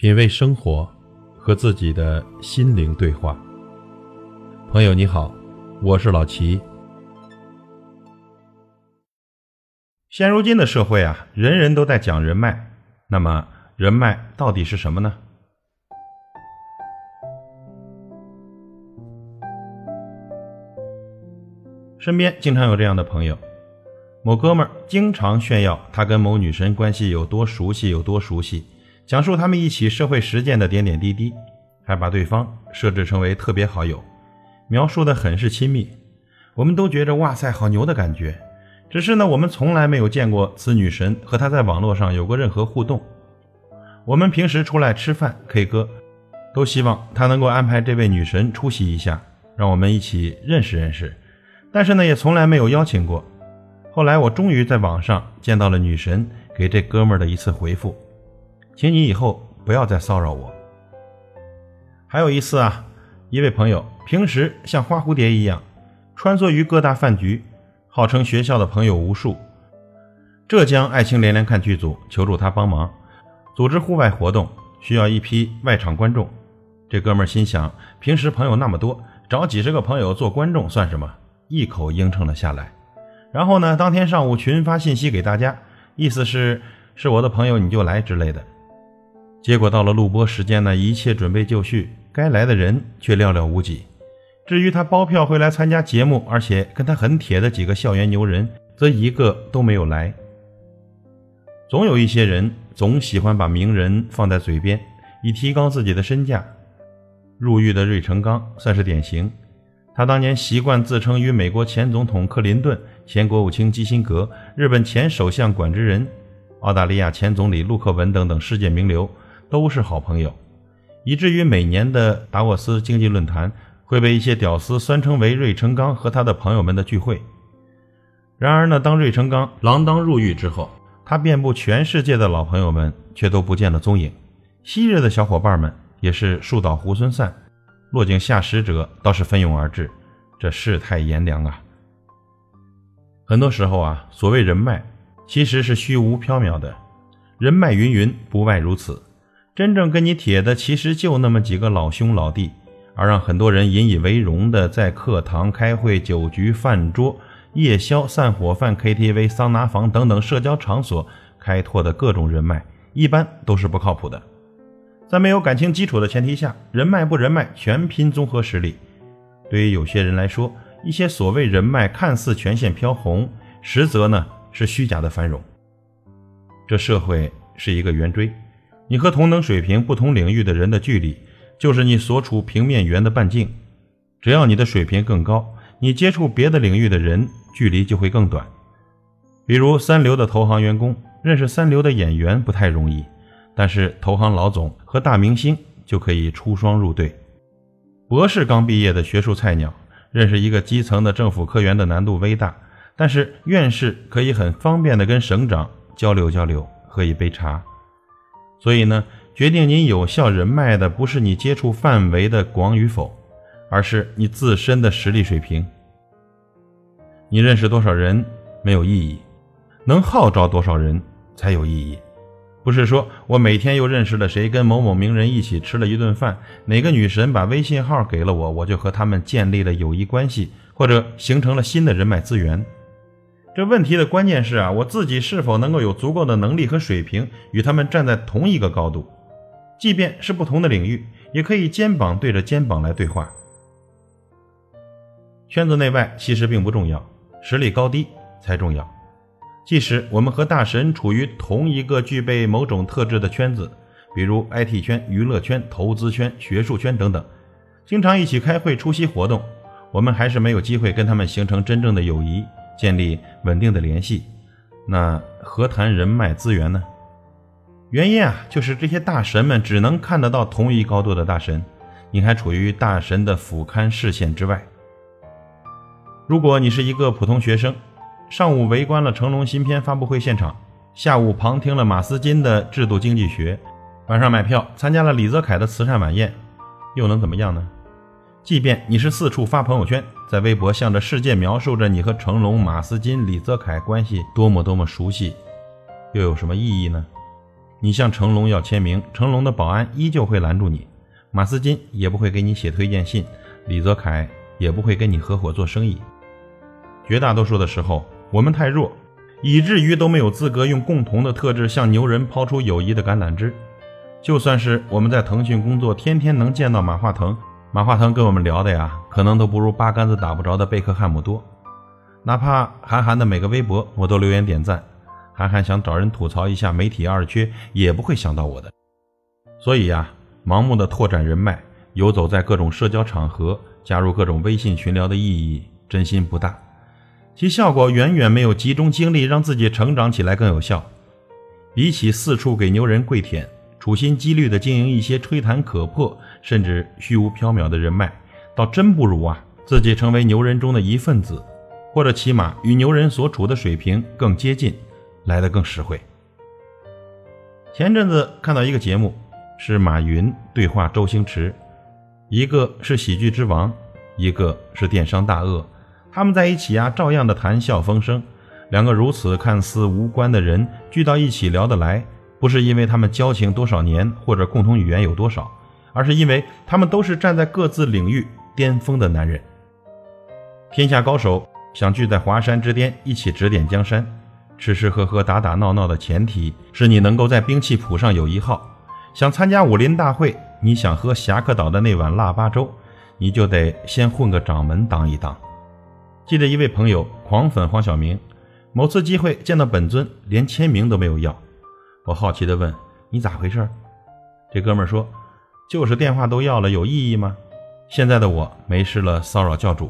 品味生活，和自己的心灵对话。朋友你好，我是老齐。现如今的社会啊，人人都在讲人脉，那么人脉到底是什么呢？身边经常有这样的朋友，某哥们儿经常炫耀他跟某女神关系有多熟悉，有多熟悉。讲述他们一起社会实践的点点滴滴，还把对方设置成为特别好友，描述的很是亲密。我们都觉着哇塞，好牛的感觉。只是呢，我们从来没有见过此女神和他在网络上有过任何互动。我们平时出来吃饭 K 歌，都希望他能够安排这位女神出席一下，让我们一起认识认识。但是呢，也从来没有邀请过。后来我终于在网上见到了女神给这哥们儿的一次回复。请你以后不要再骚扰我。还有一次啊，一位朋友平时像花蝴蝶一样穿梭于各大饭局，号称学校的朋友无数。浙江爱情连连看剧组求助他帮忙组织户外活动，需要一批外场观众。这哥们儿心想，平时朋友那么多，找几十个朋友做观众算什么？一口应承了下来。然后呢，当天上午群发信息给大家，意思是是我的朋友你就来之类的。结果到了录播时间呢，一切准备就绪，该来的人却寥寥无几。至于他包票会来参加节目，而且跟他很铁的几个校园牛人，则一个都没有来。总有一些人总喜欢把名人放在嘴边，以提高自己的身价。入狱的芮成钢算是典型。他当年习惯自称与美国前总统克林顿、前国务卿基辛格、日本前首相管之仁、澳大利亚前总理陆克文等等世界名流。都是好朋友，以至于每年的达沃斯经济论坛会被一些屌丝酸称为芮成钢和他的朋友们的聚会。然而呢，当芮成钢锒铛入狱之后，他遍布全世界的老朋友们却都不见了踪影，昔日的小伙伴们也是树倒猢狲散，落井下石者倒是蜂拥而至，这世态炎凉啊！很多时候啊，所谓人脉其实是虚无缥缈的，人脉云云，不外如此。真正跟你铁的，其实就那么几个老兄老弟，而让很多人引以为荣的，在课堂、开会、酒局、饭桌、夜宵、散伙饭、KTV、桑拿房等等社交场所开拓的各种人脉，一般都是不靠谱的。在没有感情基础的前提下，人脉不人脉，全拼综合实力。对于有些人来说，一些所谓人脉看似全线飘红，实则呢是虚假的繁荣。这社会是一个圆锥。你和同等水平、不同领域的人的距离，就是你所处平面圆的半径。只要你的水平更高，你接触别的领域的人距离就会更短。比如三流的投行员工认识三流的演员不太容易，但是投行老总和大明星就可以出双入对。博士刚毕业的学术菜鸟认识一个基层的政府科员的难度微大，但是院士可以很方便的跟省长交流交流，喝一杯茶。所以呢，决定你有效人脉的不是你接触范围的广与否，而是你自身的实力水平。你认识多少人没有意义，能号召多少人才有意义。不是说我每天又认识了谁，跟某某名人一起吃了一顿饭，哪个女神把微信号给了我，我就和他们建立了友谊关系，或者形成了新的人脉资源。这问题的关键是啊，我自己是否能够有足够的能力和水平与他们站在同一个高度，即便是不同的领域，也可以肩膀对着肩膀来对话。圈子内外其实并不重要，实力高低才重要。即使我们和大神处于同一个具备某种特质的圈子，比如 IT 圈、娱乐圈、投资圈、学术圈等等，经常一起开会、出席活动，我们还是没有机会跟他们形成真正的友谊。建立稳定的联系，那何谈人脉资源呢？原因啊，就是这些大神们只能看得到同一高度的大神，你还处于大神的俯瞰视线之外。如果你是一个普通学生，上午围观了成龙新片发布会现场，下午旁听了马斯金的制度经济学，晚上买票参加了李泽楷的慈善晚宴，又能怎么样呢？即便你是四处发朋友圈，在微博向着世界描述着你和成龙、马斯金、李泽楷关系多么多么熟悉，又有什么意义呢？你向成龙要签名，成龙的保安依旧会拦住你，马斯金也不会给你写推荐信，李泽楷也不会跟你合伙做生意。绝大多数的时候，我们太弱，以至于都没有资格用共同的特质向牛人抛出友谊的橄榄枝。就算是我们在腾讯工作，天天能见到马化腾，马化腾跟我们聊的呀，可能都不如八竿子打不着的贝克汉姆多。哪怕韩寒的每个微博，我都留言点赞。韩寒想找人吐槽一下媒体二缺，也不会想到我的。所以呀，盲目的拓展人脉，游走在各种社交场合，加入各种微信群聊的意义，真心不大。其效果远远没有集中精力让自己成长起来更有效。比起四处给牛人跪舔，处心积虑的经营一些吹弹可破甚至虚无缥缈的人脉，倒真不如啊自己成为牛人中的一份子，或者起码与牛人所处的水平更接近，来得更实惠。前阵子看到一个节目，是马云对话周星驰，一个是喜剧之王，一个是电商大鳄。他们在一起啊，照样的谈笑风生。两个如此看似无关的人聚到一起聊得来，不是因为他们交情多少年或者共同语言有多少，而是因为他们都是站在各自领域巅峰的男人。天下高手想聚在华山之巅一起指点江山，吃吃喝喝打打闹闹的前提是你能够在兵器谱上有一号。想参加武林大会，你想喝侠客岛的那碗腊八粥，你就得先混个掌门当一当。记得一位朋友狂粉黄晓明，某次机会见到本尊，连签名都没有要。我好奇地问：“你咋回事？”这哥们说：“就是电话都要了，有意义吗？现在的我没事了骚扰教主，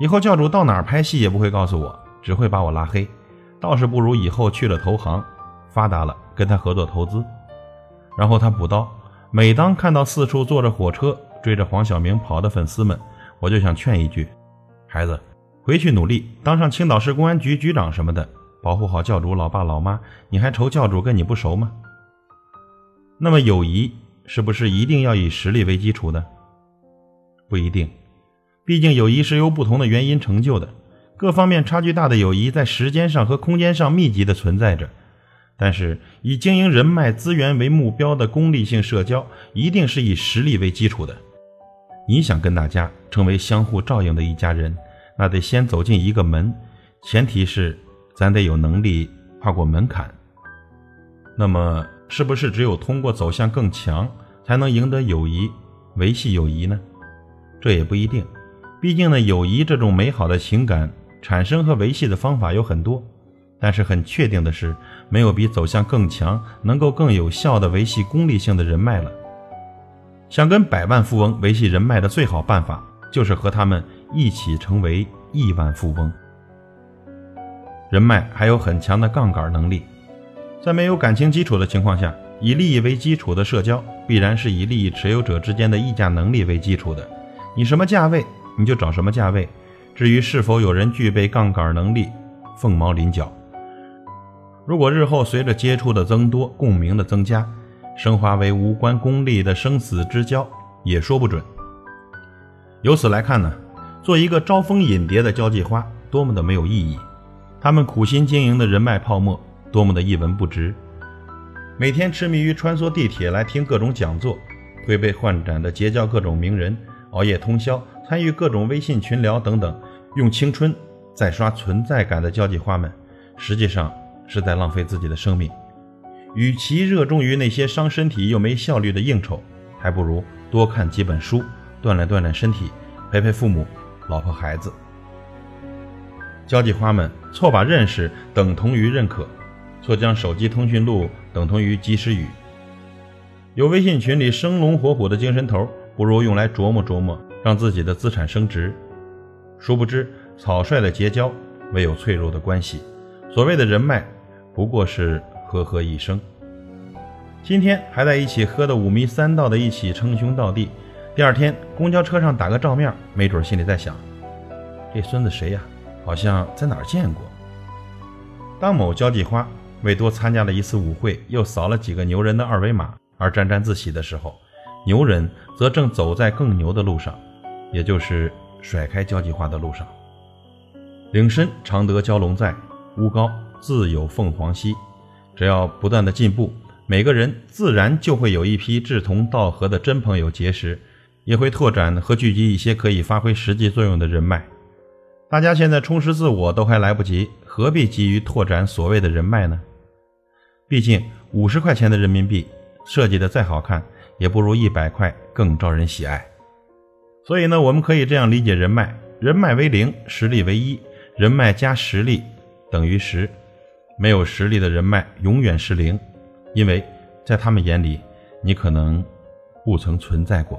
以后教主到哪拍戏也不会告诉我，只会把我拉黑。倒是不如以后去了投行，发达了跟他合作投资。”然后他补刀：“每当看到四处坐着火车追着黄晓明跑的粉丝们，我就想劝一句：孩子。”回去努力当上青岛市公安局局长什么的，保护好教主老爸老妈，你还愁教主跟你不熟吗？那么友谊是不是一定要以实力为基础的？不一定，毕竟友谊是由不同的原因成就的，各方面差距大的友谊在时间上和空间上密集的存在着。但是以经营人脉资源为目标的功利性社交，一定是以实力为基础的。你想跟大家成为相互照应的一家人？那得先走进一个门，前提是咱得有能力跨过门槛。那么，是不是只有通过走向更强，才能赢得友谊、维系友谊呢？这也不一定。毕竟呢，友谊这种美好的情感产生和维系的方法有很多。但是很确定的是，没有比走向更强能够更有效的维系功利性的人脉了。想跟百万富翁维系人脉的最好办法，就是和他们。一起成为亿万富翁，人脉还有很强的杠杆能力。在没有感情基础的情况下，以利益为基础的社交，必然是以利益持有者之间的议价能力为基础的。你什么价位，你就找什么价位。至于是否有人具备杠杆能力，凤毛麟角。如果日后随着接触的增多，共鸣的增加，升华为无关功利的生死之交，也说不准。由此来看呢？做一个招蜂引蝶的交际花，多么的没有意义！他们苦心经营的人脉泡沫，多么的一文不值！每天痴迷于穿梭地铁来听各种讲座，推杯换盏的结交各种名人，熬夜通宵参与各种微信群聊等等，用青春在刷存在感的交际花们，实际上是在浪费自己的生命。与其热衷于那些伤身体又没效率的应酬，还不如多看几本书，锻炼锻炼身体，陪陪父母。老婆孩子，交际花们错把认识等同于认可，错将手机通讯录等同于及时雨。有微信群里生龙活虎的精神头，不如用来琢磨琢磨，让自己的资产升值。殊不知，草率的结交，唯有脆弱的关系。所谓的人脉，不过是呵呵一声。今天还在一起喝的五迷三道的，一起称兄道弟。第二天，公交车上打个照面，没准心里在想：这孙子谁呀？好像在哪儿见过。当某交际花为多参加了一次舞会，又扫了几个牛人的二维码而沾沾自喜的时候，牛人则正走在更牛的路上，也就是甩开交际花的路上。岭深常得蛟龙在，屋高自有凤凰栖。只要不断的进步，每个人自然就会有一批志同道合的真朋友结识，也会拓展和聚集一些可以发挥实际作用的人脉。大家现在充实自我都还来不及，何必急于拓展所谓的人脉呢？毕竟五十块钱的人民币设计的再好看，也不如一百块更招人喜爱。所以呢，我们可以这样理解人脉：人脉为零，实力为一；人脉加实力等于十。没有实力的人脉永远是零，因为在他们眼里，你可能不曾存在过。